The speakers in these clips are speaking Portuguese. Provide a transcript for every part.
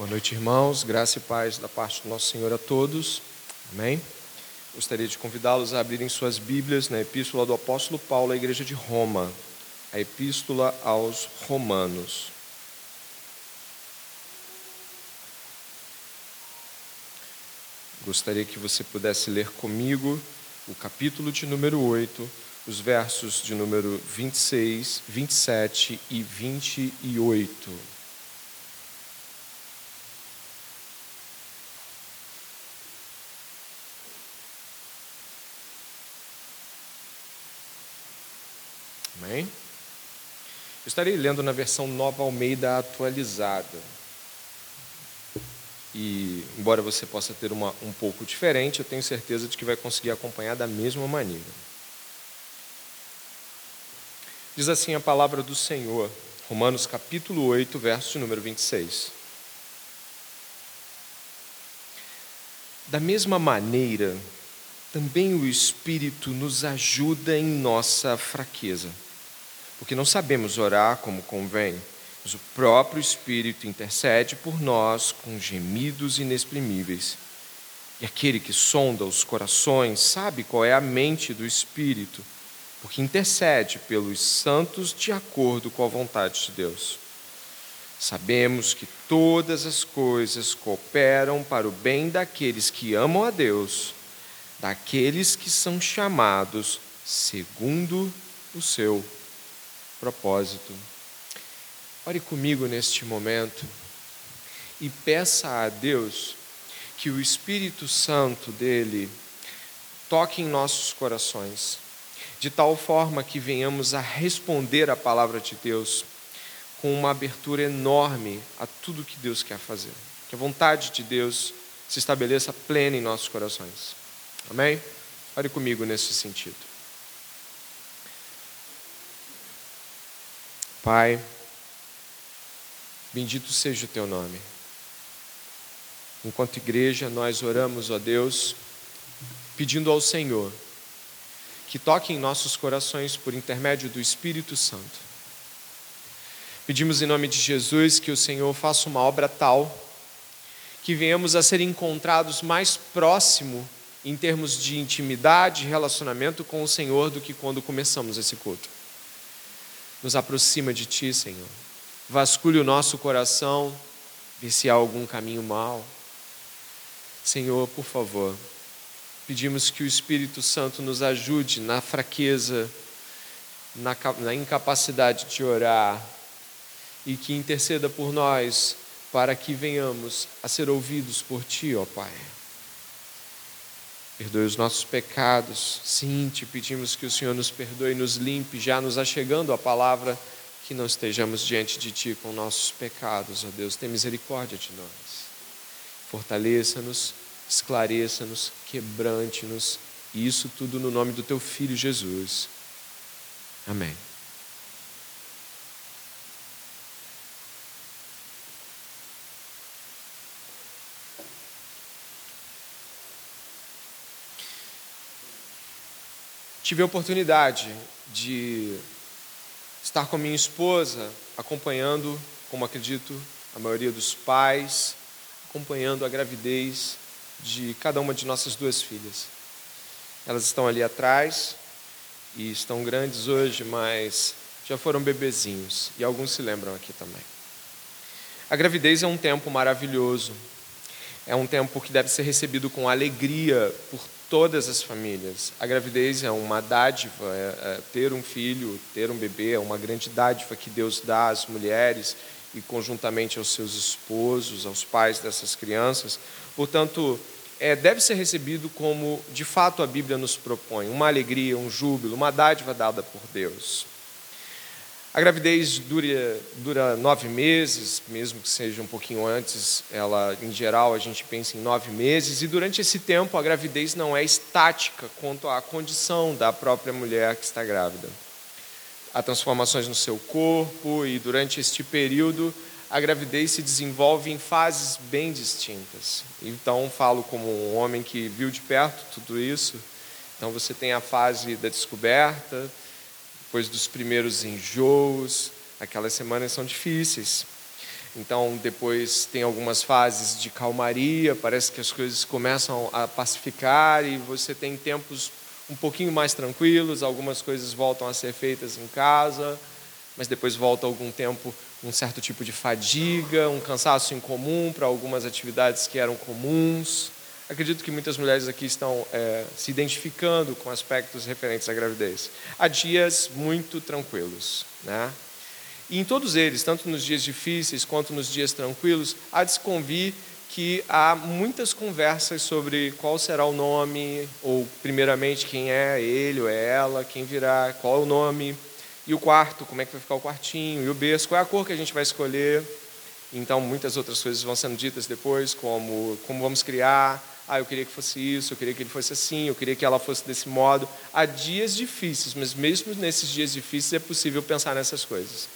Boa noite, irmãos. Graça e paz da parte do nosso Senhor a todos. Amém. Gostaria de convidá-los a abrirem suas Bíblias na Epístola do Apóstolo Paulo à Igreja de Roma, a Epístola aos Romanos. Gostaria que você pudesse ler comigo o capítulo de número 8, os versos de número 26, 27 e 28. Amém? Eu estarei lendo na versão Nova Almeida atualizada. E, embora você possa ter uma um pouco diferente, eu tenho certeza de que vai conseguir acompanhar da mesma maneira. Diz assim a palavra do Senhor, Romanos capítulo 8, verso número 26. Da mesma maneira, também o Espírito nos ajuda em nossa fraqueza porque não sabemos orar como convém, mas o próprio Espírito intercede por nós com gemidos inexprimíveis. E aquele que sonda os corações sabe qual é a mente do Espírito, porque intercede pelos santos de acordo com a vontade de Deus. Sabemos que todas as coisas cooperam para o bem daqueles que amam a Deus, daqueles que são chamados segundo o seu propósito. Ore comigo neste momento e peça a Deus que o Espírito Santo dele toque em nossos corações, de tal forma que venhamos a responder à palavra de Deus com uma abertura enorme a tudo que Deus quer fazer. Que a vontade de Deus se estabeleça plena em nossos corações. Amém? Ore comigo nesse sentido. Pai, bendito seja o teu nome. Enquanto igreja, nós oramos, ó Deus, pedindo ao Senhor que toque em nossos corações por intermédio do Espírito Santo. Pedimos em nome de Jesus que o Senhor faça uma obra tal que venhamos a ser encontrados mais próximo em termos de intimidade e relacionamento com o Senhor do que quando começamos esse culto nos aproxima de Ti, Senhor. Vasculhe o nosso coração, vê se há algum caminho mau. Senhor, por favor, pedimos que o Espírito Santo nos ajude na fraqueza, na, na incapacidade de orar e que interceda por nós para que venhamos a ser ouvidos por Ti, ó Pai. Perdoe os nossos pecados. Sim, te pedimos que o Senhor nos perdoe e nos limpe, já nos achegando a palavra, que não estejamos diante de Ti com nossos pecados, ó Deus. Tem misericórdia de nós. Fortaleça-nos, esclareça-nos, quebrante-nos, e isso tudo no nome do Teu Filho Jesus. Amém. Tive a oportunidade de estar com a minha esposa, acompanhando, como acredito, a maioria dos pais, acompanhando a gravidez de cada uma de nossas duas filhas. Elas estão ali atrás e estão grandes hoje, mas já foram bebezinhos e alguns se lembram aqui também. A gravidez é um tempo maravilhoso, é um tempo que deve ser recebido com alegria por todas as famílias. A gravidez é uma dádiva, é, é, ter um filho, ter um bebê é uma grande dádiva que Deus dá às mulheres e conjuntamente aos seus esposos, aos pais dessas crianças. Portanto, é, deve ser recebido como de fato a Bíblia nos propõe, uma alegria, um júbilo, uma dádiva dada por Deus. A gravidez dura, dura nove meses, mesmo que seja um pouquinho antes, ela, em geral, a gente pensa em nove meses, e durante esse tempo a gravidez não é estática quanto à condição da própria mulher que está grávida. Há transformações no seu corpo, e durante este período a gravidez se desenvolve em fases bem distintas. Então, falo como um homem que viu de perto tudo isso. Então, você tem a fase da descoberta, depois dos primeiros enjoos, aquelas semanas são difíceis. Então, depois tem algumas fases de calmaria, parece que as coisas começam a pacificar e você tem tempos um pouquinho mais tranquilos, algumas coisas voltam a ser feitas em casa, mas depois volta algum tempo um certo tipo de fadiga, um cansaço incomum para algumas atividades que eram comuns. Acredito que muitas mulheres aqui estão é, se identificando com aspectos referentes à gravidez. Há dias muito tranquilos, né? E em todos eles, tanto nos dias difíceis quanto nos dias tranquilos, há de se convir que há muitas conversas sobre qual será o nome, ou primeiramente quem é ele ou é ela, quem virá, qual é o nome, e o quarto, como é que vai ficar o quartinho, e o berço, qual é a cor que a gente vai escolher. Então, muitas outras coisas vão sendo ditas depois, como como vamos criar. Ah, eu queria que fosse isso, eu queria que ele fosse assim, eu queria que ela fosse desse modo. Há dias difíceis, mas mesmo nesses dias difíceis é possível pensar nessas coisas.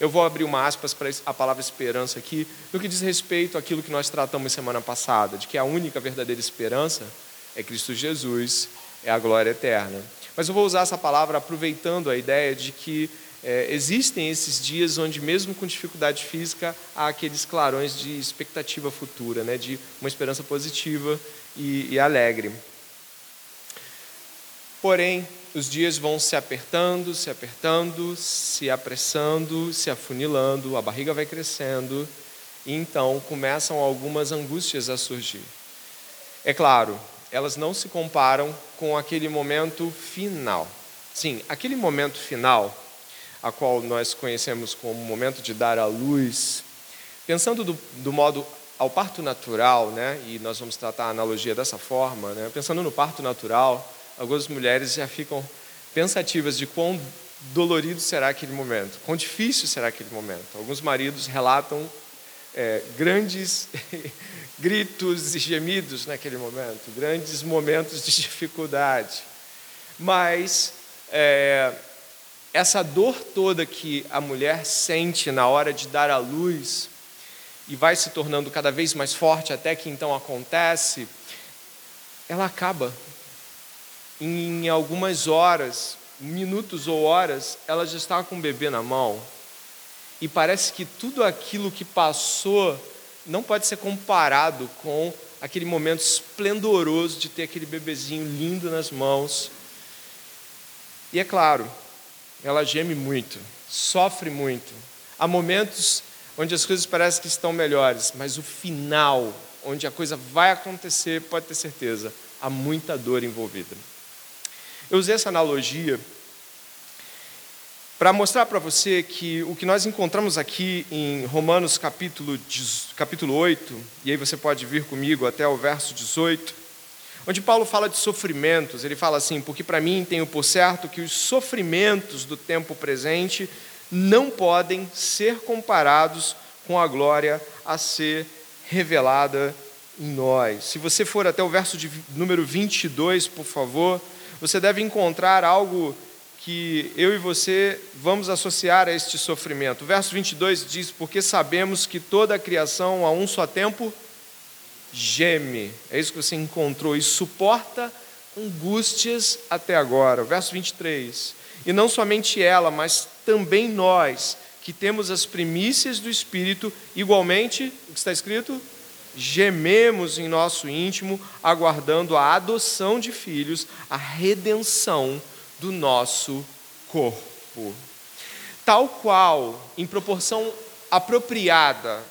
Eu vou abrir uma aspas para a palavra esperança aqui, no que diz respeito àquilo que nós tratamos semana passada, de que a única verdadeira esperança é Cristo Jesus, é a glória eterna. Mas eu vou usar essa palavra aproveitando a ideia de que é, existem esses dias onde, mesmo com dificuldade física, há aqueles clarões de expectativa futura, né, de uma esperança positiva e, e alegre. Porém, os dias vão se apertando, se apertando, se apressando, se afunilando, a barriga vai crescendo, e então começam algumas angústias a surgir. É claro, elas não se comparam com aquele momento final. Sim, aquele momento final, a qual nós conhecemos como momento de dar à luz, pensando do, do modo ao parto natural, né, e nós vamos tratar a analogia dessa forma, né, pensando no parto natural, algumas mulheres já ficam pensativas de quão dolorido será aquele momento, quão difícil será aquele momento. Alguns maridos relatam é, grandes gritos e gemidos naquele momento, grandes momentos de dificuldade. Mas é, essa dor toda que a mulher sente na hora de dar à luz e vai se tornando cada vez mais forte até que então acontece, ela acaba em algumas horas, minutos ou horas, ela já está com o bebê na mão e parece que tudo aquilo que passou não pode ser comparado com aquele momento esplendoroso de ter aquele bebezinho lindo nas mãos. E é claro, ela geme muito, sofre muito. Há momentos onde as coisas parecem que estão melhores, mas o final, onde a coisa vai acontecer, pode ter certeza, há muita dor envolvida. Eu usei essa analogia para mostrar para você que o que nós encontramos aqui em Romanos capítulo, capítulo 8, e aí você pode vir comigo até o verso 18, onde Paulo fala de sofrimentos, ele fala assim: Porque para mim tenho por certo que os sofrimentos do tempo presente não podem ser comparados com a glória a ser revelada em nós. Se você for até o verso de número 22, por favor você deve encontrar algo que eu e você vamos associar a este sofrimento. O verso 22 diz: Porque sabemos que toda a criação a um só tempo geme. É isso que você encontrou e suporta angústias até agora. Verso 23. E não somente ela, mas também nós, que temos as primícias do Espírito, igualmente, o que está escrito? gememos em nosso íntimo, aguardando a adoção de filhos, a redenção do nosso corpo. Tal qual, em proporção apropriada,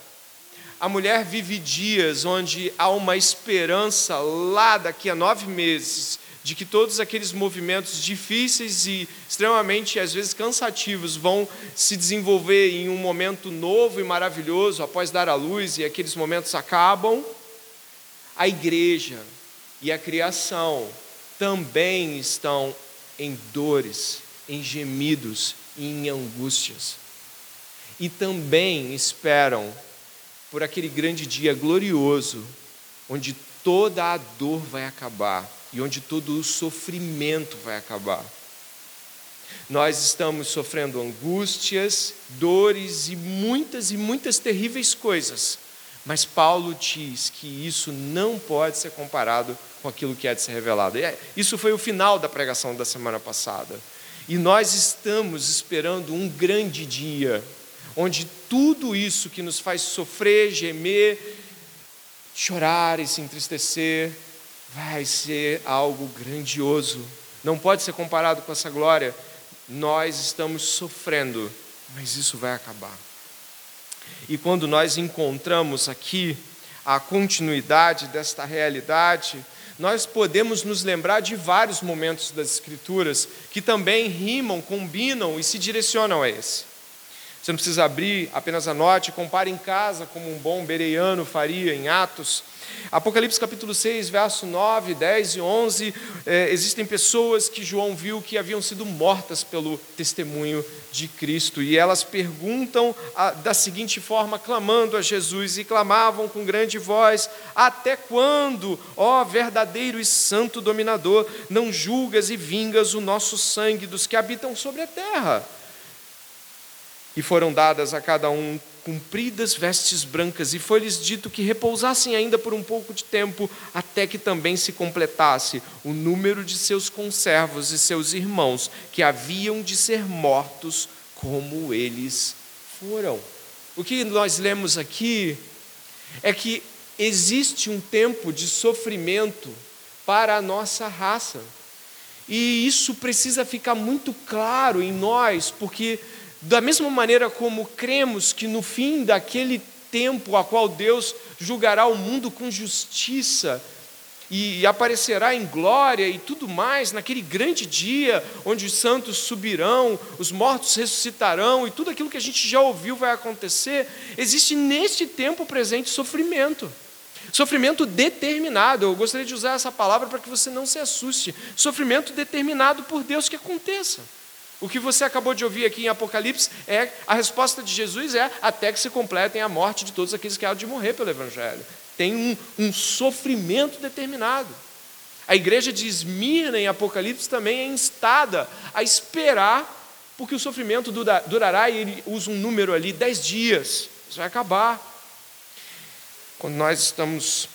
a mulher vive dias onde há uma esperança lá daqui a nove meses de que todos aqueles movimentos difíceis e extremamente, às vezes, cansativos vão se desenvolver em um momento novo e maravilhoso após dar a luz e aqueles momentos acabam, a igreja e a criação também estão em dores, em gemidos e em angústias. E também esperam por aquele grande dia glorioso, onde toda a dor vai acabar e onde todo o sofrimento vai acabar. Nós estamos sofrendo angústias, dores e muitas e muitas terríveis coisas, mas Paulo diz que isso não pode ser comparado com aquilo que é de ser revelado. É, isso foi o final da pregação da semana passada. E nós estamos esperando um grande dia, onde tudo isso que nos faz sofrer, gemer, chorar e se entristecer, vai ser algo grandioso. Não pode ser comparado com essa glória. Nós estamos sofrendo, mas isso vai acabar. E quando nós encontramos aqui a continuidade desta realidade, nós podemos nos lembrar de vários momentos das Escrituras que também rimam, combinam e se direcionam a esse. Você não precisa abrir, apenas anote, compare em casa, como um bom bereiano faria em Atos. Apocalipse capítulo 6, verso 9, 10 e 11, é, existem pessoas que João viu que haviam sido mortas pelo testemunho de Cristo, e elas perguntam a, da seguinte forma, clamando a Jesus, e clamavam com grande voz: Até quando, ó verdadeiro e santo dominador, não julgas e vingas o nosso sangue dos que habitam sobre a terra? E foram dadas a cada um compridas vestes brancas, e foi-lhes dito que repousassem ainda por um pouco de tempo, até que também se completasse o número de seus conservos e seus irmãos, que haviam de ser mortos como eles foram. O que nós lemos aqui é que existe um tempo de sofrimento para a nossa raça. E isso precisa ficar muito claro em nós, porque da mesma maneira como cremos que no fim daquele tempo a qual Deus julgará o mundo com justiça e aparecerá em glória e tudo mais, naquele grande dia onde os santos subirão, os mortos ressuscitarão e tudo aquilo que a gente já ouviu vai acontecer, existe neste tempo presente sofrimento. Sofrimento determinado, eu gostaria de usar essa palavra para que você não se assuste. Sofrimento determinado por Deus que aconteça. O que você acabou de ouvir aqui em Apocalipse é a resposta de Jesus é até que se completem a morte de todos aqueles que há de morrer pelo Evangelho. Tem um, um sofrimento determinado. A igreja de Esmirna em Apocalipse também é instada a esperar, porque o sofrimento durará, e ele usa um número ali, dez dias. Isso vai acabar. Quando nós estamos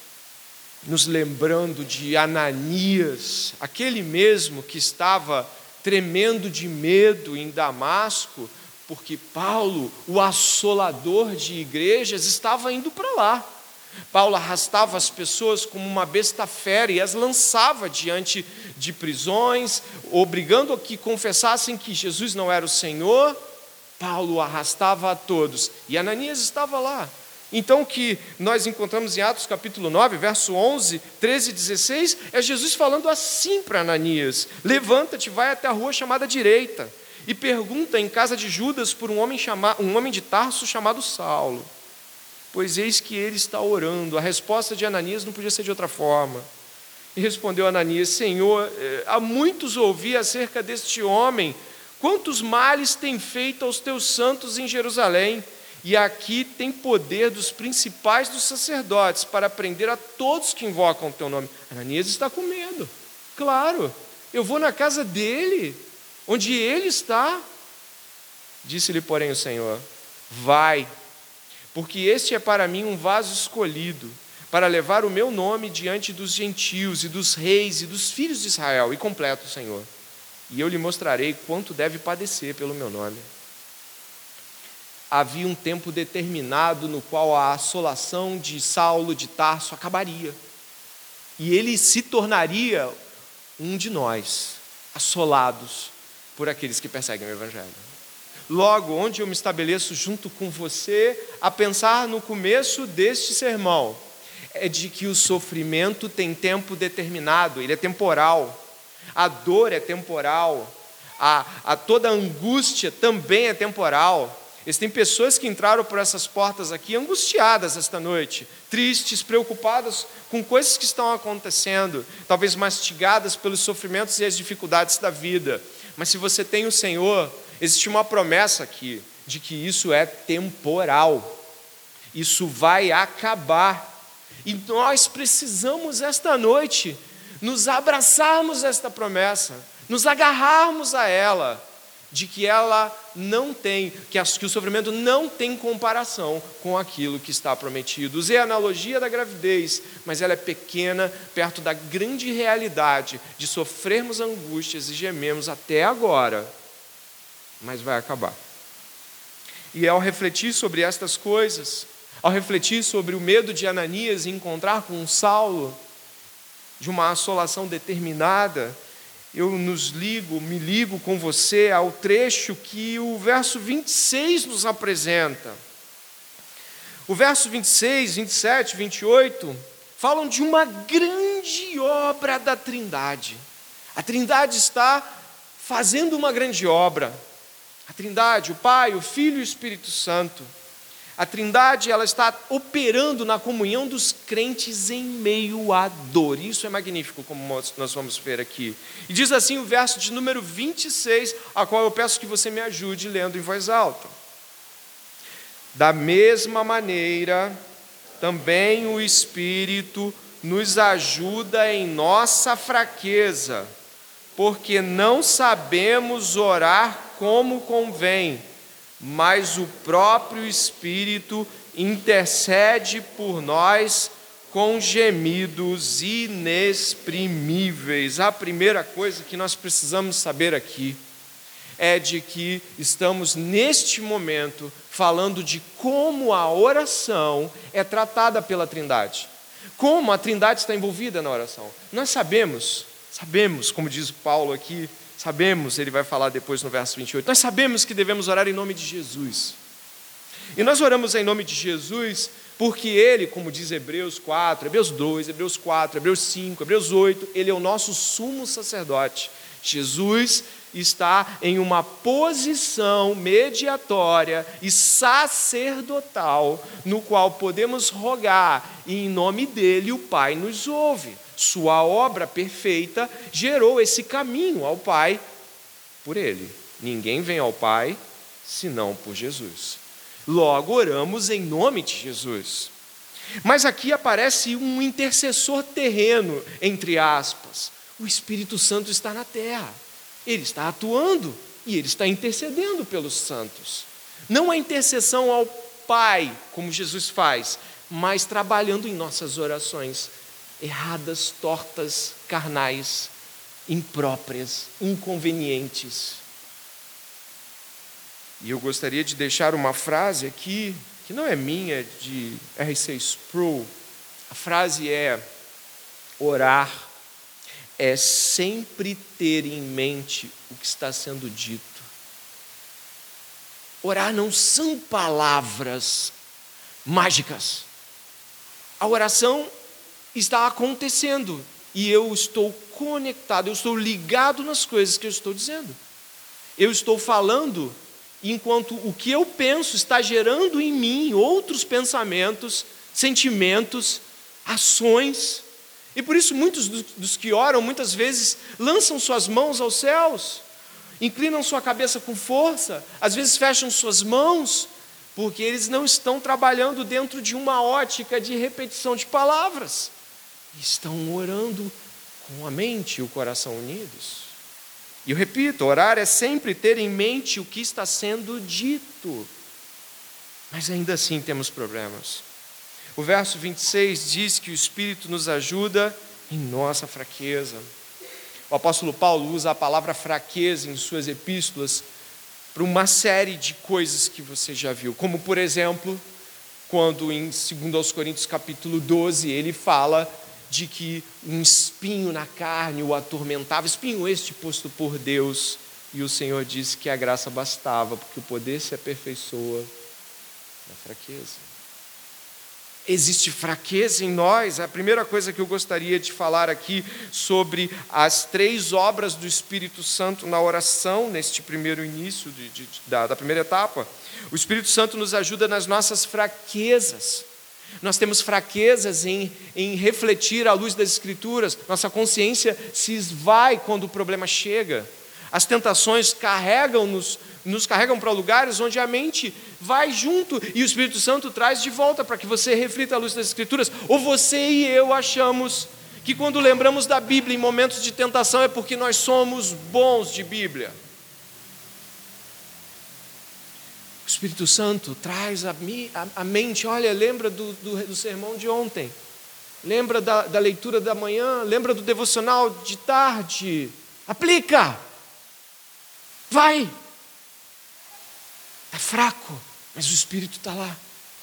nos lembrando de Ananias, aquele mesmo que estava tremendo de medo em Damasco, porque Paulo, o assolador de igrejas, estava indo para lá. Paulo arrastava as pessoas como uma besta fera e as lançava diante de prisões, obrigando a que confessassem que Jesus não era o Senhor. Paulo arrastava a todos e Ananias estava lá. Então, o que nós encontramos em Atos capítulo 9, verso 11, 13 e 16, é Jesus falando assim para Ananias: Levanta-te, vai até a rua chamada direita, e pergunta em casa de Judas por um homem, chama, um homem de Tarso chamado Saulo. Pois eis que ele está orando. A resposta de Ananias não podia ser de outra forma. E respondeu Ananias: Senhor, eh, há muitos ouvi acerca deste homem, quantos males tem feito aos teus santos em Jerusalém e aqui tem poder dos principais dos sacerdotes para prender a todos que invocam o teu nome. Ananias está com medo. Claro, eu vou na casa dele, onde ele está. Disse-lhe, porém, o Senhor: Vai, porque este é para mim um vaso escolhido, para levar o meu nome diante dos gentios e dos reis e dos filhos de Israel. E completa o Senhor. E eu lhe mostrarei quanto deve padecer pelo meu nome havia um tempo determinado no qual a assolação de Saulo de Tarso acabaria. E ele se tornaria um de nós, assolados por aqueles que perseguem o Evangelho. Logo, onde eu me estabeleço junto com você a pensar no começo deste sermão, é de que o sofrimento tem tempo determinado, ele é temporal, a dor é temporal, a, a toda angústia também é temporal. Existem pessoas que entraram por essas portas aqui angustiadas esta noite, tristes, preocupadas com coisas que estão acontecendo, talvez mastigadas pelos sofrimentos e as dificuldades da vida. Mas se você tem o Senhor, existe uma promessa aqui de que isso é temporal. Isso vai acabar. E nós precisamos esta noite nos abraçarmos a esta promessa, nos agarrarmos a ela de que ela não tem, que, o sofrimento não tem comparação com aquilo que está prometido. Usei a analogia da gravidez, mas ela é pequena perto da grande realidade de sofrermos angústias e gememos até agora, mas vai acabar. E ao refletir sobre estas coisas, ao refletir sobre o medo de Ananias em encontrar com Saulo, de uma assolação determinada, eu nos ligo, me ligo com você ao trecho que o verso 26 nos apresenta. O verso 26, 27, 28 falam de uma grande obra da Trindade. A Trindade está fazendo uma grande obra. A Trindade, o Pai, o Filho e o Espírito Santo. A Trindade ela está operando na comunhão dos crentes em meio à dor. Isso é magnífico, como nós vamos ver aqui. E diz assim o verso de número 26, a qual eu peço que você me ajude lendo em voz alta. Da mesma maneira, também o Espírito nos ajuda em nossa fraqueza, porque não sabemos orar como convém mas o próprio Espírito intercede por nós com gemidos inexprimíveis. A primeira coisa que nós precisamos saber aqui é de que estamos neste momento falando de como a oração é tratada pela Trindade. Como a Trindade está envolvida na oração. Nós sabemos, sabemos, como diz Paulo aqui, Sabemos, ele vai falar depois no verso 28, nós sabemos que devemos orar em nome de Jesus. E nós oramos em nome de Jesus porque ele, como diz Hebreus 4, Hebreus 2, Hebreus 4, Hebreus 5, Hebreus 8, ele é o nosso sumo sacerdote. Jesus está em uma posição mediatória e sacerdotal, no qual podemos rogar, e em nome dele o Pai nos ouve. Sua obra perfeita gerou esse caminho ao Pai por ele. Ninguém vem ao Pai senão por Jesus. Logo, oramos em nome de Jesus. Mas aqui aparece um intercessor terreno, entre aspas. O Espírito Santo está na terra. Ele está atuando e ele está intercedendo pelos santos. Não a intercessão ao Pai, como Jesus faz, mas trabalhando em nossas orações erradas, tortas, carnais, impróprias, inconvenientes. E eu gostaria de deixar uma frase aqui, que não é minha, de R.C. Sproul. A frase é: orar é sempre ter em mente o que está sendo dito. Orar não são palavras mágicas. A oração está acontecendo e eu estou conectado, eu estou ligado nas coisas que eu estou dizendo. Eu estou falando enquanto o que eu penso está gerando em mim outros pensamentos, sentimentos, ações. E por isso muitos dos que oram muitas vezes lançam suas mãos aos céus, inclinam sua cabeça com força, às vezes fecham suas mãos, porque eles não estão trabalhando dentro de uma ótica de repetição de palavras estão orando com a mente e o coração unidos. E eu repito: orar é sempre ter em mente o que está sendo dito. Mas ainda assim temos problemas. O verso 26 diz que o Espírito nos ajuda em nossa fraqueza. O apóstolo Paulo usa a palavra fraqueza em suas epístolas para uma série de coisas que você já viu, como por exemplo, quando em 2 Coríntios capítulo 12 ele fala de que um espinho na carne o atormentava, espinho este posto por Deus, e o Senhor disse que a graça bastava, porque o poder se aperfeiçoa na fraqueza. Existe fraqueza em nós. A primeira coisa que eu gostaria de falar aqui sobre as três obras do Espírito Santo na oração, neste primeiro início de, de, da, da primeira etapa. O Espírito Santo nos ajuda nas nossas fraquezas. Nós temos fraquezas em, em refletir à luz das Escrituras, nossa consciência se esvai quando o problema chega. As tentações carregam-nos, nos carregam para lugares onde a mente vai junto e o Espírito Santo traz de volta para que você reflita à luz das Escrituras. Ou você e eu achamos que quando lembramos da Bíblia em momentos de tentação é porque nós somos bons de Bíblia. O Espírito Santo traz a, a, a mente, olha, lembra do, do, do, sermão de ontem, lembra da, da leitura da manhã, lembra do devocional de tarde, aplica, vai, é fraco, Mas o Espírito está lá,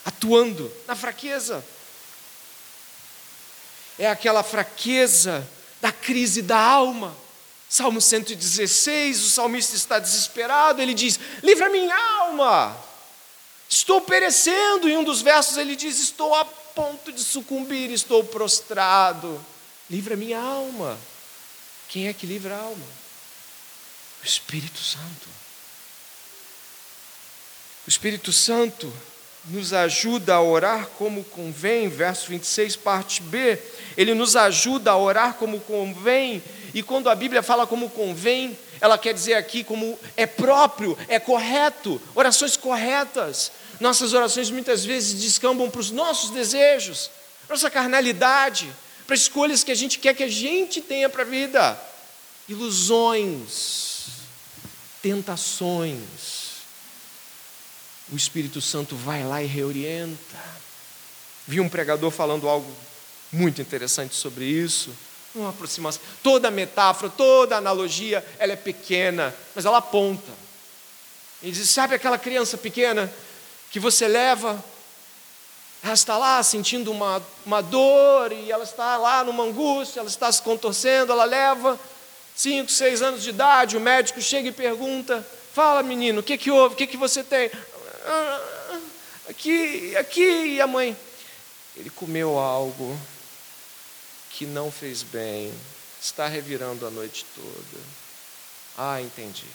atuando na fraqueza. É aquela fraqueza da crise da alma. Salmo 116, o salmista está desesperado, ele diz: Livra minha alma, estou perecendo. Em um dos versos ele diz: Estou a ponto de sucumbir, estou prostrado. Livra minha alma. Quem é que livra a alma? O Espírito Santo. O Espírito Santo nos ajuda a orar como convém, verso 26, parte B. Ele nos ajuda a orar como convém, e quando a Bíblia fala como convém, ela quer dizer aqui como é próprio, é correto, orações corretas. Nossas orações muitas vezes descambam para os nossos desejos, para nossa carnalidade, para escolhas que a gente quer que a gente tenha para a vida, ilusões, tentações o Espírito Santo vai lá e reorienta. Vi um pregador falando algo muito interessante sobre isso. Uma aproximação. Toda metáfora, toda analogia, ela é pequena, mas ela aponta. Ele diz: sabe aquela criança pequena que você leva, ela está lá sentindo uma, uma dor e ela está lá numa angústia, ela está se contorcendo, ela leva cinco, seis anos de idade, o médico chega e pergunta: Fala, menino, o que, que houve? O que, que você tem? aqui, aqui, e a mãe? Ele comeu algo que não fez bem, está revirando a noite toda. Ah, entendi.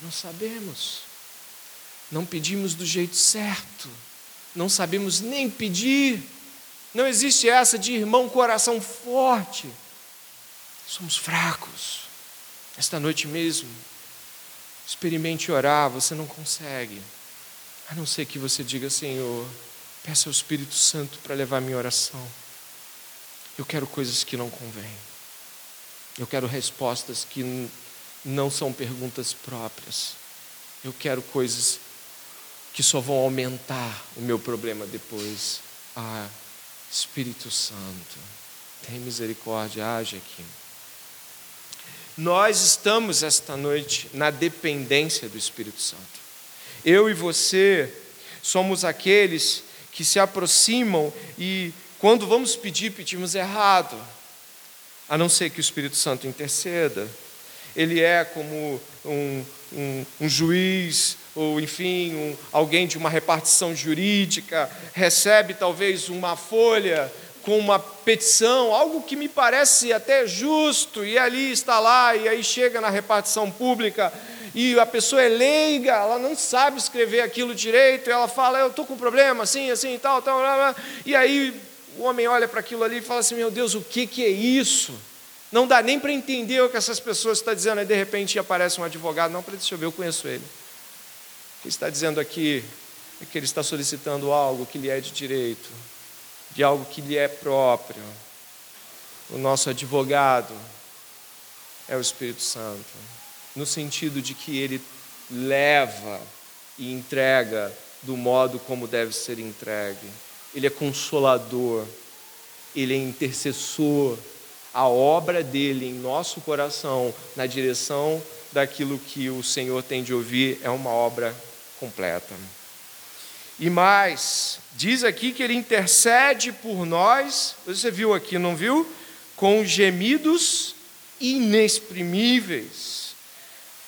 Não sabemos, não pedimos do jeito certo, não sabemos nem pedir. Não existe essa de irmão coração forte. Somos fracos. Esta noite mesmo, experimente orar, você não consegue. A não ser que você diga, Senhor, peça ao Espírito Santo para levar minha oração. Eu quero coisas que não convêm. Eu quero respostas que não são perguntas próprias. Eu quero coisas que só vão aumentar o meu problema depois. Ah, Espírito Santo, tem misericórdia, age aqui. Nós estamos esta noite na dependência do Espírito Santo. Eu e você somos aqueles que se aproximam e, quando vamos pedir, pedimos errado, a não ser que o Espírito Santo interceda. Ele é como um, um, um juiz, ou enfim, um, alguém de uma repartição jurídica, recebe talvez uma folha com uma petição, algo que me parece até justo, e ali está lá, e aí chega na repartição pública e a pessoa é leiga, ela não sabe escrever aquilo direito, e ela fala, eu estou com problema, assim, assim, tal, tal, tal, e aí o homem olha para aquilo ali e fala assim, meu Deus, o que, que é isso? Não dá nem para entender o que essas pessoas estão dizendo, aí de repente aparece um advogado, não, para deixa eu ver, eu conheço ele. O que está dizendo aqui é que ele está solicitando algo que lhe é de direito, de algo que lhe é próprio. O nosso advogado é o Espírito Santo no sentido de que ele leva e entrega do modo como deve ser entregue. Ele é consolador, ele é intercessor. A obra dele em nosso coração, na direção daquilo que o Senhor tem de ouvir, é uma obra completa. E mais, diz aqui que ele intercede por nós, você viu aqui, não viu? Com gemidos inexprimíveis.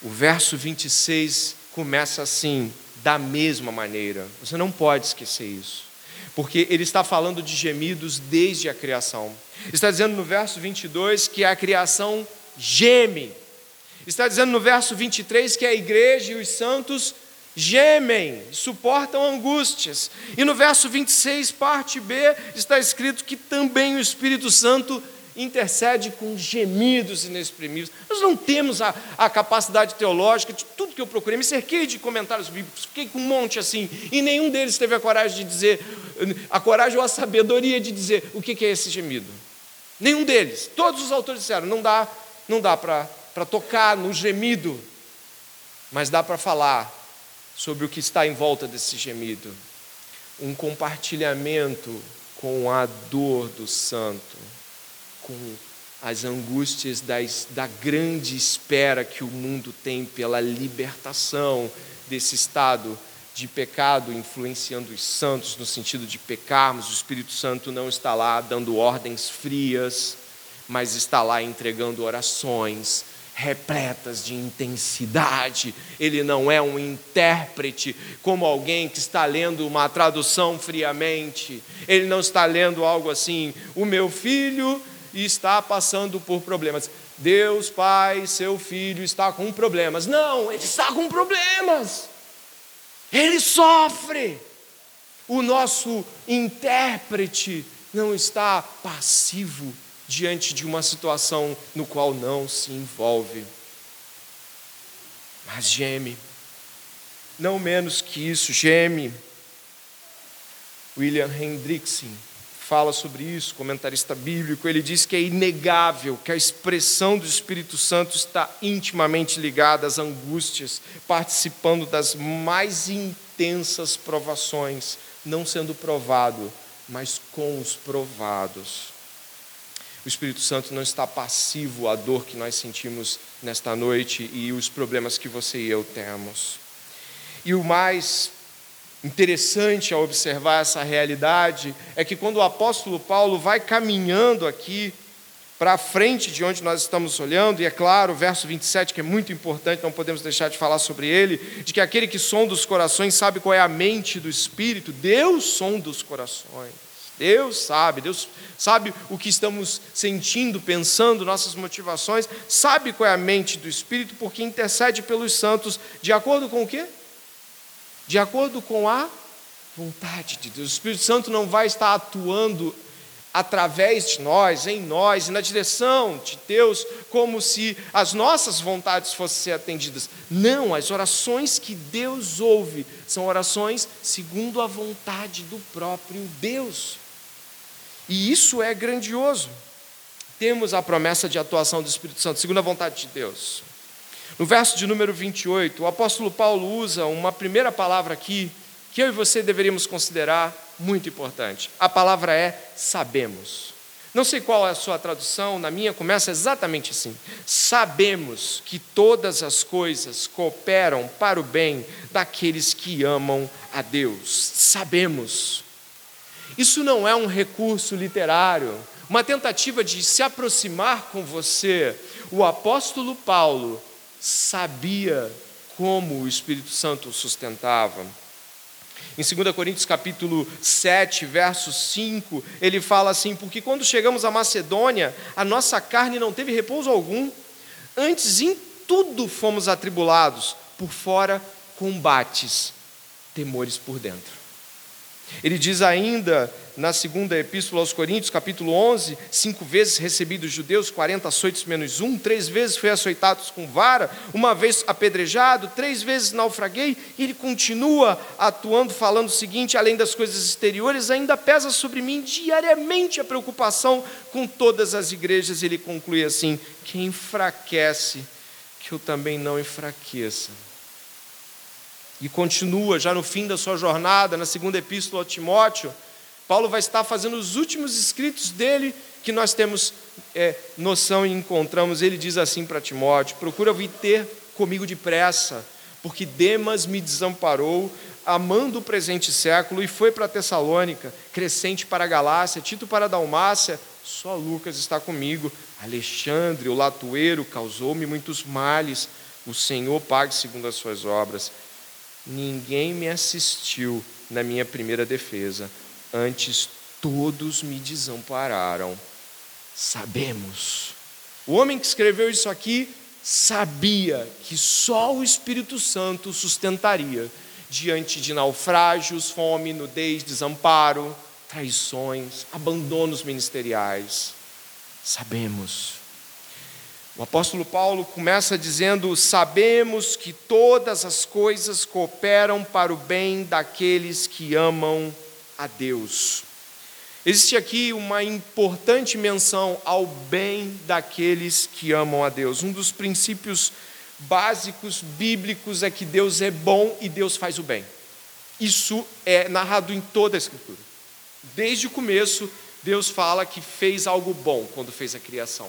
O verso 26 começa assim, da mesma maneira. Você não pode esquecer isso. Porque ele está falando de gemidos desde a criação. Está dizendo no verso 22 que a criação geme. Está dizendo no verso 23 que a igreja e os santos gemem, suportam angústias. E no verso 26, parte B, está escrito que também o Espírito Santo intercede com gemidos inexprimíveis. Nós não temos a, a capacidade teológica de tudo que eu procurei. Me cerquei de comentários bíblicos, fiquei com um monte assim, e nenhum deles teve a coragem de dizer, a coragem ou a sabedoria de dizer o que é esse gemido. Nenhum deles. Todos os autores disseram, não dá, não dá para tocar no gemido, mas dá para falar sobre o que está em volta desse gemido. Um compartilhamento com a dor do santo com as angústias das, da grande espera que o mundo tem pela libertação desse estado de pecado influenciando os santos, no sentido de pecarmos, o Espírito Santo não está lá dando ordens frias, mas está lá entregando orações repletas de intensidade. Ele não é um intérprete como alguém que está lendo uma tradução friamente. Ele não está lendo algo assim: o meu filho está passando por problemas. Deus, Pai, seu filho está com problemas. Não, ele está com problemas. Ele sofre. O nosso intérprete não está passivo diante de uma situação no qual não se envolve, mas geme. Não menos que isso, geme. William Hendrickson fala sobre isso, comentarista bíblico, ele diz que é inegável que a expressão do Espírito Santo está intimamente ligada às angústias, participando das mais intensas provações, não sendo provado, mas com os provados. O Espírito Santo não está passivo à dor que nós sentimos nesta noite e os problemas que você e eu temos. E o mais interessante ao observar essa realidade é que quando o apóstolo Paulo vai caminhando aqui para frente de onde nós estamos olhando, e é claro, o verso 27, que é muito importante, não podemos deixar de falar sobre ele, de que aquele que sonda os corações sabe qual é a mente do Espírito, Deus sonda os corações. Deus sabe, Deus sabe o que estamos sentindo, pensando, nossas motivações, sabe qual é a mente do Espírito, porque intercede pelos santos, de acordo com o quê? De acordo com a vontade de Deus. O Espírito Santo não vai estar atuando através de nós, em nós na direção de Deus, como se as nossas vontades fossem ser atendidas. Não, as orações que Deus ouve são orações segundo a vontade do próprio Deus. E isso é grandioso. Temos a promessa de atuação do Espírito Santo, segundo a vontade de Deus. No verso de número 28, o apóstolo Paulo usa uma primeira palavra aqui que eu e você deveríamos considerar muito importante. A palavra é sabemos. Não sei qual é a sua tradução, na minha começa exatamente assim: Sabemos que todas as coisas cooperam para o bem daqueles que amam a Deus. Sabemos. Isso não é um recurso literário, uma tentativa de se aproximar com você. O apóstolo Paulo sabia como o Espírito Santo o sustentava. Em 2 Coríntios capítulo 7, verso 5, ele fala assim: Porque quando chegamos à Macedônia, a nossa carne não teve repouso algum, antes em tudo fomos atribulados, por fora combates, temores por dentro. Ele diz ainda na segunda epístola aos Coríntios, capítulo 11, cinco vezes recebi dos judeus 40 açoites menos um, três vezes fui açoitado com vara, uma vez apedrejado, três vezes naufraguei, e ele continua atuando, falando o seguinte: além das coisas exteriores, ainda pesa sobre mim diariamente a preocupação com todas as igrejas. Ele conclui assim: quem enfraquece, que eu também não enfraqueça. E continua, já no fim da sua jornada, na segunda epístola a Timóteo, Paulo vai estar fazendo os últimos escritos dele, que nós temos é, noção e encontramos. Ele diz assim para Timóteo: Procura vir ter comigo depressa, porque Demas me desamparou, amando o presente século, e foi para Tessalônica, Crescente para a Galácia, Tito para a Dalmácia, só Lucas está comigo. Alexandre, o latueiro, causou-me muitos males. O Senhor pague segundo as suas obras. Ninguém me assistiu na minha primeira defesa, antes todos me desampararam. Sabemos. O homem que escreveu isso aqui sabia que só o Espírito Santo sustentaria diante de naufrágios, fome, nudez, desamparo, traições, abandonos ministeriais. Sabemos. O apóstolo Paulo começa dizendo: Sabemos que todas as coisas cooperam para o bem daqueles que amam a Deus. Existe aqui uma importante menção ao bem daqueles que amam a Deus. Um dos princípios básicos bíblicos é que Deus é bom e Deus faz o bem. Isso é narrado em toda a Escritura. Desde o começo, Deus fala que fez algo bom quando fez a criação.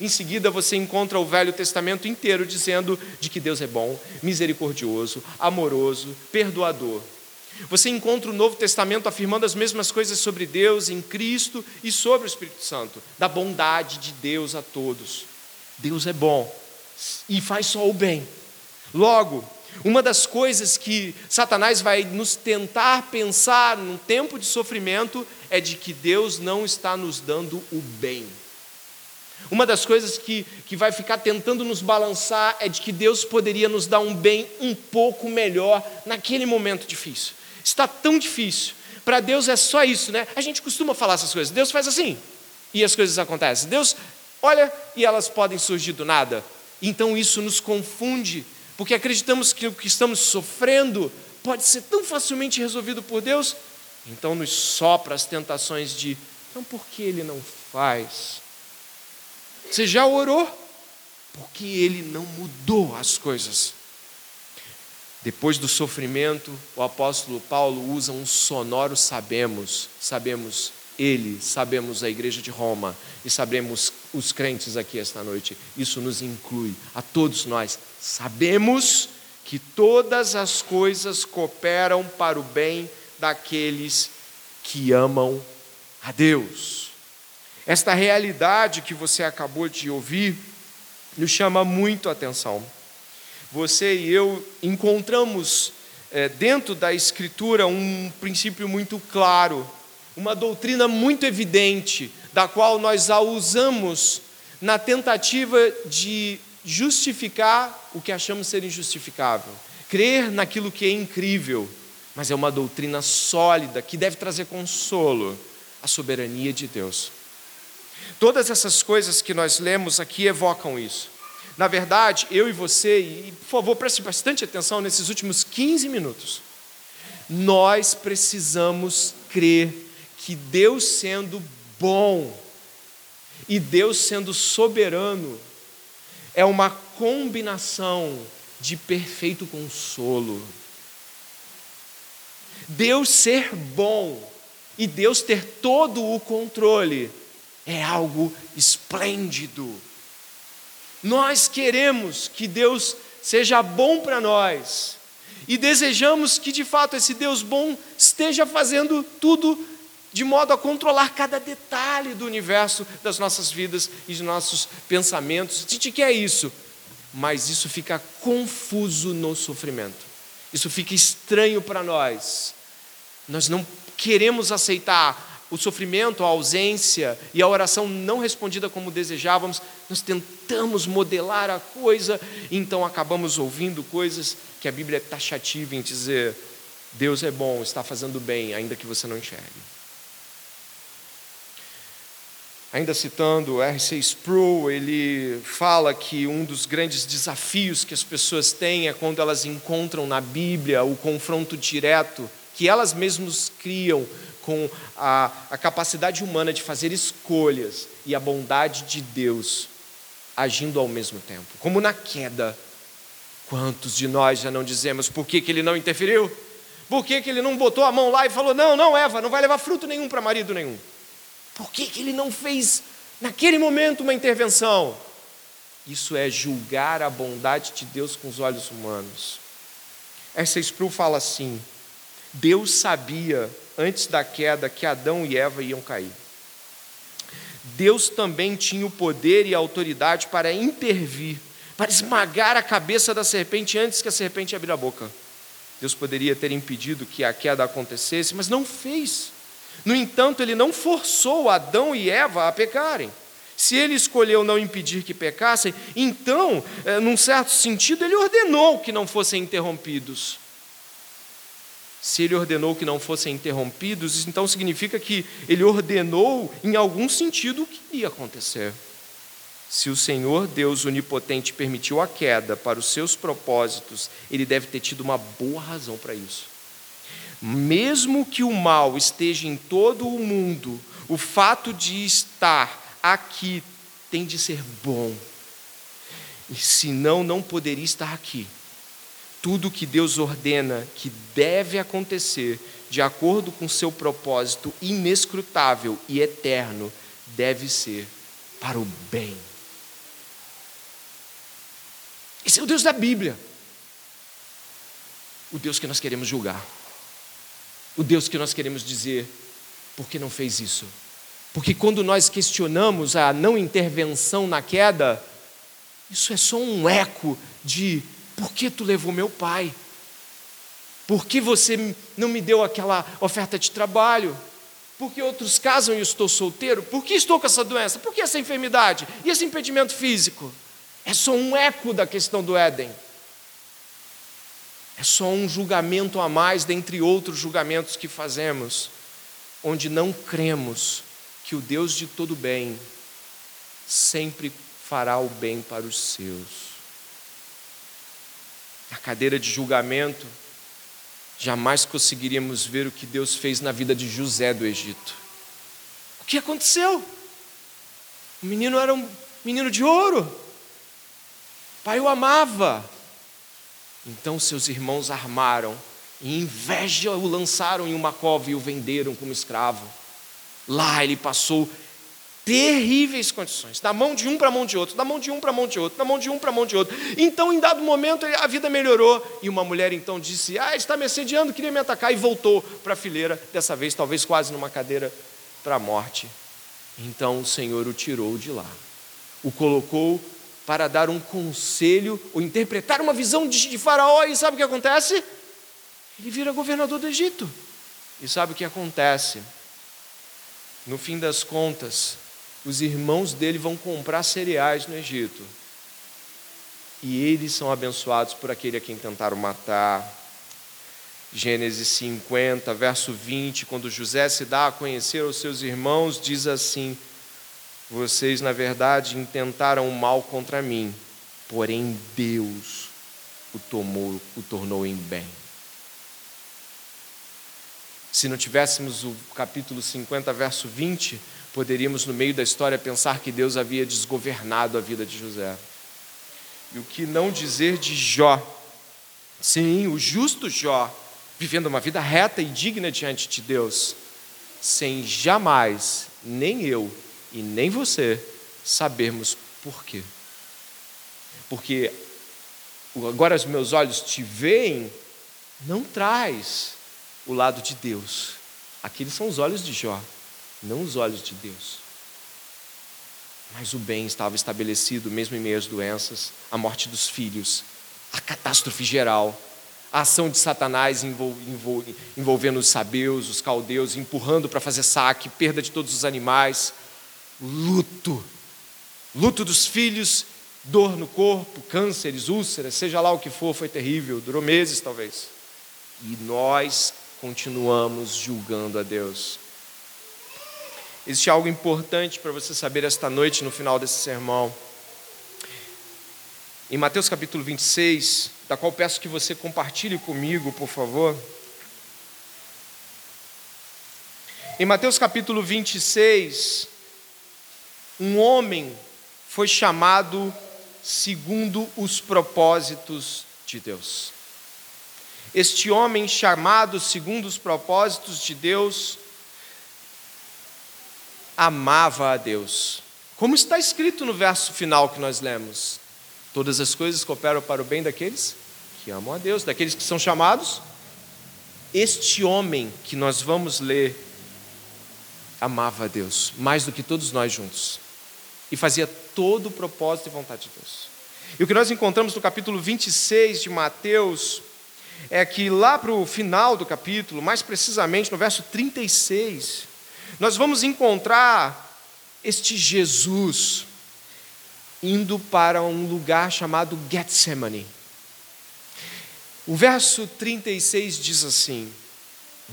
Em seguida, você encontra o Velho Testamento inteiro dizendo de que Deus é bom, misericordioso, amoroso, perdoador. Você encontra o Novo Testamento afirmando as mesmas coisas sobre Deus em Cristo e sobre o Espírito Santo, da bondade de Deus a todos. Deus é bom e faz só o bem. Logo, uma das coisas que Satanás vai nos tentar pensar num tempo de sofrimento é de que Deus não está nos dando o bem. Uma das coisas que, que vai ficar tentando nos balançar é de que Deus poderia nos dar um bem um pouco melhor naquele momento difícil. Está tão difícil. Para Deus é só isso, né? A gente costuma falar essas coisas. Deus faz assim e as coisas acontecem. Deus olha e elas podem surgir do nada. Então isso nos confunde, porque acreditamos que o que estamos sofrendo pode ser tão facilmente resolvido por Deus. Então nos sopra as tentações de, então por que Ele não faz? Você já orou? Porque ele não mudou as coisas. Depois do sofrimento, o apóstolo Paulo usa um sonoro sabemos. Sabemos ele, sabemos a igreja de Roma e sabemos os crentes aqui esta noite. Isso nos inclui a todos nós. Sabemos que todas as coisas cooperam para o bem daqueles que amam a Deus. Esta realidade que você acabou de ouvir nos chama muito a atenção. Você e eu encontramos é, dentro da Escritura um princípio muito claro, uma doutrina muito evidente, da qual nós a usamos na tentativa de justificar o que achamos ser injustificável, crer naquilo que é incrível, mas é uma doutrina sólida que deve trazer consolo a soberania de Deus. Todas essas coisas que nós lemos aqui evocam isso. Na verdade, eu e você, e por favor preste bastante atenção nesses últimos 15 minutos, nós precisamos crer que Deus sendo bom e Deus sendo soberano é uma combinação de perfeito consolo. Deus ser bom e Deus ter todo o controle é algo esplêndido. Nós queremos que Deus seja bom para nós e desejamos que de fato esse Deus bom esteja fazendo tudo de modo a controlar cada detalhe do universo das nossas vidas e dos nossos pensamentos. Gente quer isso, mas isso fica confuso no sofrimento. Isso fica estranho para nós. Nós não queremos aceitar o sofrimento, a ausência e a oração não respondida como desejávamos, nós tentamos modelar a coisa, então acabamos ouvindo coisas que a Bíblia é taxativa em dizer: Deus é bom, está fazendo bem, ainda que você não enxergue. Ainda citando R.C. Sproul, ele fala que um dos grandes desafios que as pessoas têm é quando elas encontram na Bíblia o confronto direto que elas mesmas criam com a, a capacidade humana de fazer escolhas e a bondade de Deus agindo ao mesmo tempo. Como na queda, quantos de nós já não dizemos por que, que ele não interferiu? Por que, que ele não botou a mão lá e falou: Não, não, Eva, não vai levar fruto nenhum para marido nenhum? Por que, que ele não fez naquele momento uma intervenção? Isso é julgar a bondade de Deus com os olhos humanos. Essa Sproul fala assim: Deus sabia antes da queda que Adão e Eva iam cair. Deus também tinha o poder e a autoridade para intervir, para esmagar a cabeça da serpente antes que a serpente abrir a boca. Deus poderia ter impedido que a queda acontecesse, mas não fez. No entanto, ele não forçou Adão e Eva a pecarem. Se ele escolheu não impedir que pecassem, então, eh, num certo sentido, ele ordenou que não fossem interrompidos. Se ele ordenou que não fossem interrompidos, então significa que ele ordenou, em algum sentido, o que iria acontecer. Se o Senhor Deus onipotente permitiu a queda para os seus propósitos, ele deve ter tido uma boa razão para isso. Mesmo que o mal esteja em todo o mundo, o fato de estar aqui tem de ser bom. E senão não poderia estar aqui tudo que Deus ordena que deve acontecer de acordo com seu propósito inescrutável e eterno deve ser para o bem. Esse é o Deus da Bíblia. O Deus que nós queremos julgar. O Deus que nós queremos dizer, por que não fez isso? Porque quando nós questionamos a não intervenção na queda, isso é só um eco de por que tu levou meu pai? Por que você não me deu aquela oferta de trabalho? Por que outros casam e eu estou solteiro? Por que estou com essa doença? Por que essa enfermidade? E esse impedimento físico? É só um eco da questão do Éden. É só um julgamento a mais dentre outros julgamentos que fazemos, onde não cremos que o Deus de todo bem sempre fará o bem para os seus. Na cadeira de julgamento, jamais conseguiríamos ver o que Deus fez na vida de José do Egito. O que aconteceu? O menino era um menino de ouro. O pai o amava. Então seus irmãos armaram e inveja o lançaram em uma cova e o venderam como escravo. Lá ele passou terríveis condições, da mão de um para a mão de outro, da mão de um para a mão de outro, da mão de um para a mão de outro. Então, em dado momento, a vida melhorou e uma mulher então disse: Ah, está me assediando, queria me atacar, e voltou para a fileira, dessa vez, talvez quase numa cadeira para a morte. Então o Senhor o tirou de lá, o colocou para dar um conselho ou interpretar uma visão de, de Faraó, e sabe o que acontece? Ele vira governador do Egito. E sabe o que acontece? No fim das contas, os irmãos dele vão comprar cereais no Egito. E eles são abençoados por aquele a quem tentaram matar. Gênesis 50, verso 20, quando José se dá a conhecer aos seus irmãos, diz assim: Vocês, na verdade, intentaram o mal contra mim, porém Deus o, tomou, o tornou em bem. Se não tivéssemos o capítulo 50, verso 20, poderíamos, no meio da história, pensar que Deus havia desgovernado a vida de José. E o que não dizer de Jó? Sim, o justo Jó, vivendo uma vida reta e digna diante de Deus, sem jamais, nem eu e nem você, sabermos por quê. Porque agora os meus olhos te veem, não traz o lado de Deus. Aqueles são os olhos de Jó não os olhos de Deus. Mas o bem estava estabelecido, mesmo em meio às doenças, a morte dos filhos, a catástrofe geral, a ação de Satanás envolvendo os sabeus, os caldeus, empurrando para fazer saque, perda de todos os animais, luto, luto dos filhos, dor no corpo, cânceres, úlceras, seja lá o que for, foi terrível, durou meses talvez. E nós continuamos julgando a Deus. Existe algo importante para você saber esta noite no final desse sermão. Em Mateus capítulo 26, da qual peço que você compartilhe comigo, por favor. Em Mateus capítulo 26, um homem foi chamado segundo os propósitos de Deus. Este homem chamado segundo os propósitos de Deus amava a Deus. Como está escrito no verso final que nós lemos: Todas as coisas cooperam para o bem daqueles que amam a Deus, daqueles que são chamados. Este homem que nós vamos ler amava a Deus mais do que todos nós juntos e fazia todo o propósito e vontade de Deus. E o que nós encontramos no capítulo 26 de Mateus é que lá para o final do capítulo, mais precisamente no verso 36, nós vamos encontrar este Jesus indo para um lugar chamado Getsemane. O verso 36 diz assim: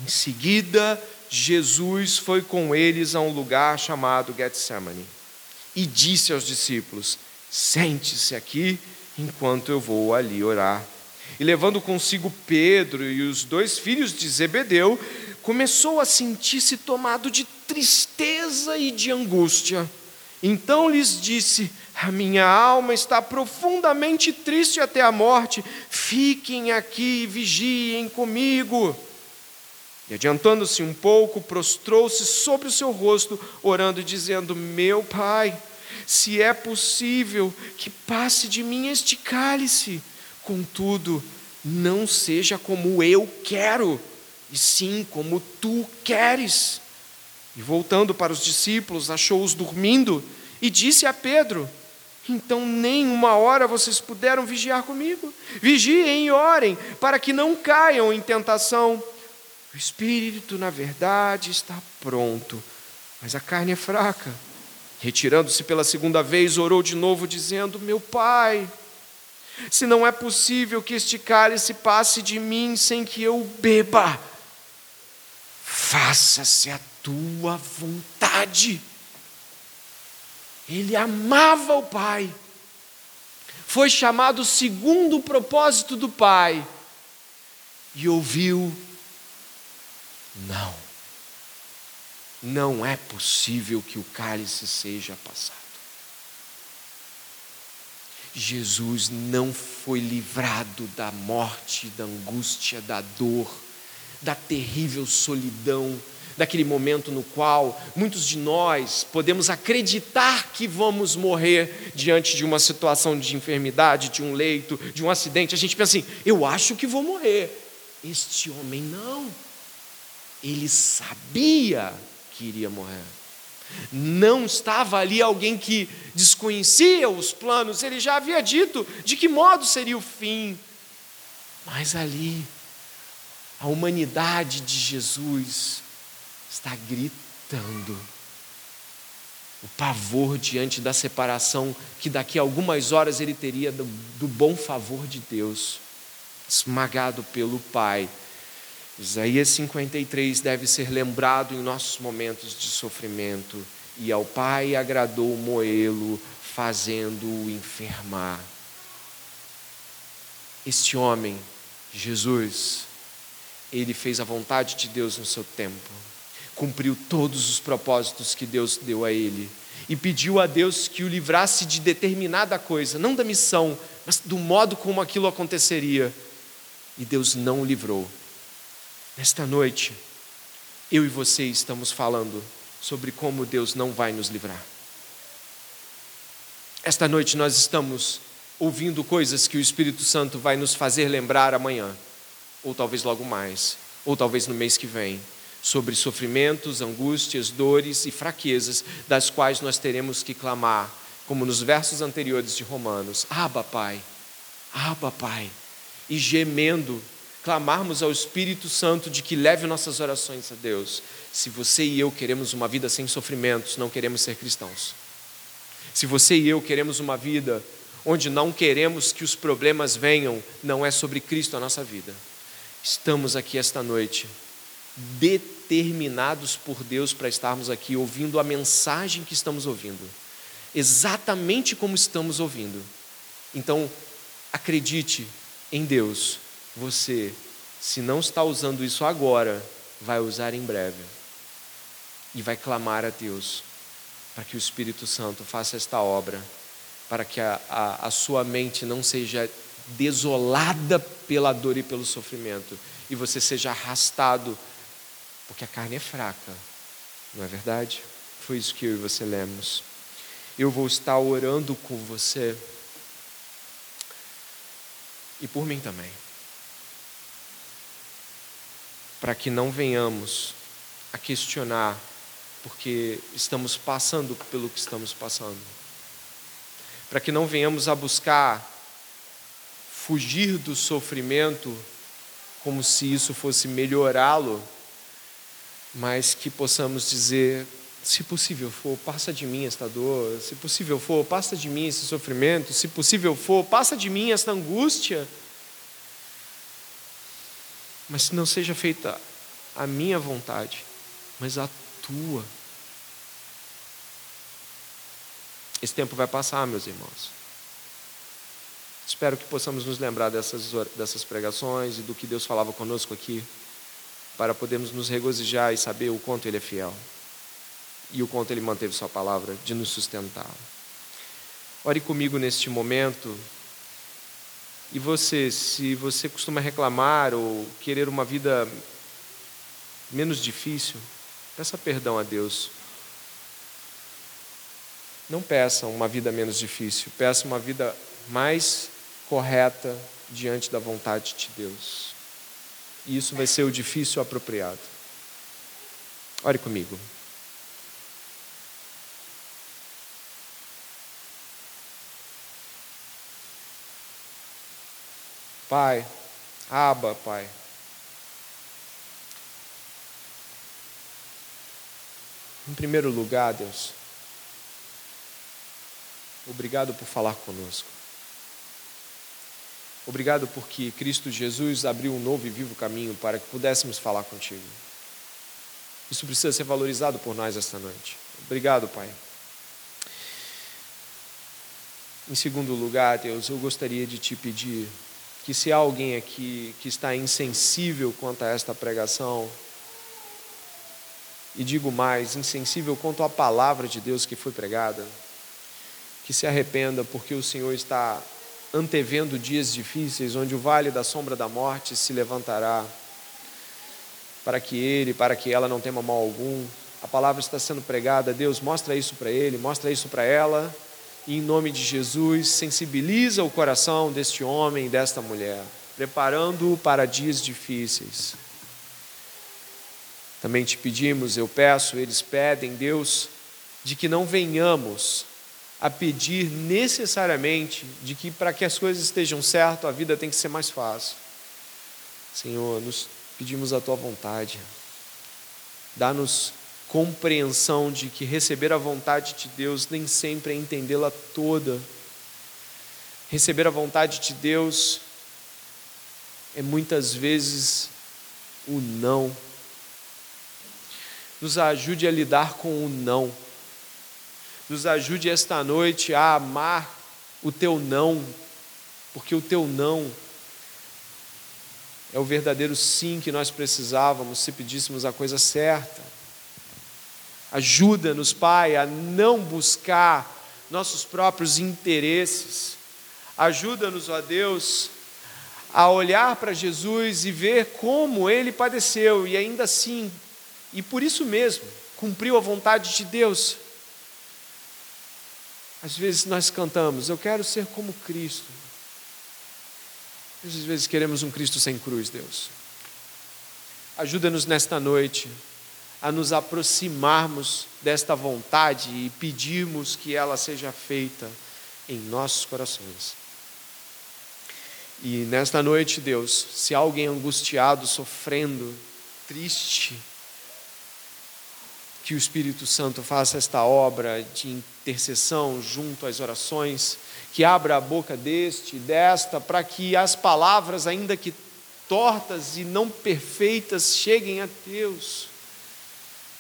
Em seguida, Jesus foi com eles a um lugar chamado Getsemane e disse aos discípulos: Sente-se aqui enquanto eu vou ali orar. E levando consigo Pedro e os dois filhos de Zebedeu, começou a sentir-se tomado de tristeza e de angústia. Então lhes disse: A minha alma está profundamente triste até a morte, fiquem aqui e vigiem comigo. E adiantando-se um pouco, prostrou-se sobre o seu rosto, orando e dizendo: Meu pai, se é possível que passe de mim este cálice, contudo, não seja como eu quero, e sim como tu queres. E voltando para os discípulos, achou-os dormindo e disse a Pedro: Então nem uma hora vocês puderam vigiar comigo? Vigiem e orem, para que não caiam em tentação. O espírito, na verdade, está pronto, mas a carne é fraca. Retirando-se pela segunda vez, orou de novo, dizendo: Meu pai, se não é possível que este cálice passe de mim sem que eu beba, faça-se a tua vontade. Ele amava o Pai, foi chamado segundo o propósito do Pai e ouviu: não, não é possível que o cálice seja passado. Jesus não foi livrado da morte, da angústia, da dor, da terrível solidão, daquele momento no qual muitos de nós podemos acreditar que vamos morrer diante de uma situação de enfermidade, de um leito, de um acidente. A gente pensa assim: eu acho que vou morrer. Este homem não. Ele sabia que iria morrer. Não estava ali alguém que desconhecia os planos, ele já havia dito de que modo seria o fim. Mas ali, a humanidade de Jesus está gritando. O pavor diante da separação que daqui a algumas horas ele teria do, do bom favor de Deus, esmagado pelo Pai. Isaías 53 deve ser lembrado em nossos momentos de sofrimento. E ao Pai agradou moê-lo, fazendo-o enfermar. Este homem, Jesus, ele fez a vontade de Deus no seu tempo, cumpriu todos os propósitos que Deus deu a ele e pediu a Deus que o livrasse de determinada coisa, não da missão, mas do modo como aquilo aconteceria. E Deus não o livrou. Nesta noite, eu e você estamos falando sobre como Deus não vai nos livrar. Esta noite nós estamos ouvindo coisas que o Espírito Santo vai nos fazer lembrar amanhã, ou talvez logo mais, ou talvez no mês que vem, sobre sofrimentos, angústias, dores e fraquezas das quais nós teremos que clamar, como nos versos anteriores de Romanos: Abba, Pai, Abba, Pai, e gemendo clamarmos ao Espírito Santo de que leve nossas orações a Deus. Se você e eu queremos uma vida sem sofrimentos, não queremos ser cristãos. Se você e eu queremos uma vida onde não queremos que os problemas venham, não é sobre Cristo a nossa vida. Estamos aqui esta noite determinados por Deus para estarmos aqui ouvindo a mensagem que estamos ouvindo, exatamente como estamos ouvindo. Então, acredite em Deus, você, se não está usando isso agora, vai usar em breve. E vai clamar a Deus para que o Espírito Santo faça esta obra, para que a, a, a sua mente não seja desolada pela dor e pelo sofrimento, e você seja arrastado, porque a carne é fraca, não é verdade? Foi isso que eu e você lemos. Eu vou estar orando com você e por mim também para que não venhamos a questionar porque estamos passando pelo que estamos passando. Para que não venhamos a buscar fugir do sofrimento como se isso fosse melhorá-lo, mas que possamos dizer: se possível for, passa de mim esta dor, se possível for, passa de mim esse sofrimento, se possível for, passa de mim esta angústia. Mas não seja feita a minha vontade, mas a tua. Esse tempo vai passar, meus irmãos. Espero que possamos nos lembrar dessas, dessas pregações e do que Deus falava conosco aqui, para podermos nos regozijar e saber o quanto Ele é fiel e o quanto Ele manteve Sua palavra de nos sustentar. Ore comigo neste momento e você, se você costuma reclamar ou querer uma vida menos difícil, peça perdão a Deus. Não peça uma vida menos difícil, peça uma vida mais correta diante da vontade de Deus. E isso vai ser o difícil apropriado. Ore comigo. Pai, aba, Pai. Em primeiro lugar, Deus, obrigado por falar conosco. Obrigado porque Cristo Jesus abriu um novo e vivo caminho para que pudéssemos falar contigo. Isso precisa ser valorizado por nós esta noite. Obrigado, Pai. Em segundo lugar, Deus, eu gostaria de te pedir que se há alguém aqui que está insensível quanto a esta pregação, e digo mais, insensível quanto à palavra de Deus que foi pregada, que se arrependa, porque o Senhor está antevendo dias difíceis, onde o vale da sombra da morte se levantará, para que ele, para que ela não tenha mal algum. A palavra está sendo pregada, Deus mostra isso para ele, mostra isso para ela, e em nome de Jesus, sensibiliza o coração deste homem desta mulher, preparando-o para dias difíceis. Também te pedimos, eu peço, eles pedem, Deus, de que não venhamos a pedir necessariamente de que para que as coisas estejam certas, a vida tem que ser mais fácil. Senhor, nos pedimos a tua vontade. Dá-nos compreensão de que receber a vontade de Deus nem sempre é entendê-la toda. Receber a vontade de Deus é muitas vezes o não. Nos ajude a lidar com o não nos ajude esta noite a amar o teu não, porque o teu não é o verdadeiro sim que nós precisávamos se pedíssemos a coisa certa. Ajuda-nos, Pai, a não buscar nossos próprios interesses. Ajuda-nos, ó Deus, a olhar para Jesus e ver como ele padeceu e ainda assim, e por isso mesmo, cumpriu a vontade de Deus. Às vezes nós cantamos, eu quero ser como Cristo. Às vezes queremos um Cristo sem cruz, Deus. Ajuda-nos nesta noite a nos aproximarmos desta vontade e pedirmos que ela seja feita em nossos corações. E nesta noite, Deus, se alguém angustiado, sofrendo, triste, que o Espírito Santo faça esta obra de intercessão junto às orações, que abra a boca deste e desta, para que as palavras, ainda que tortas e não perfeitas, cheguem a Deus.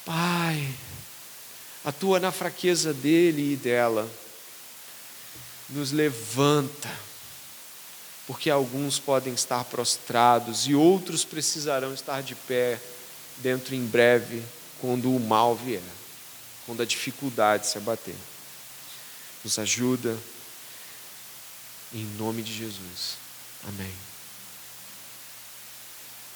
Pai, atua na fraqueza dele e dela, nos levanta, porque alguns podem estar prostrados e outros precisarão estar de pé dentro em breve quando o mal vier, quando a dificuldade se abater. Nos ajuda, em nome de Jesus. Amém.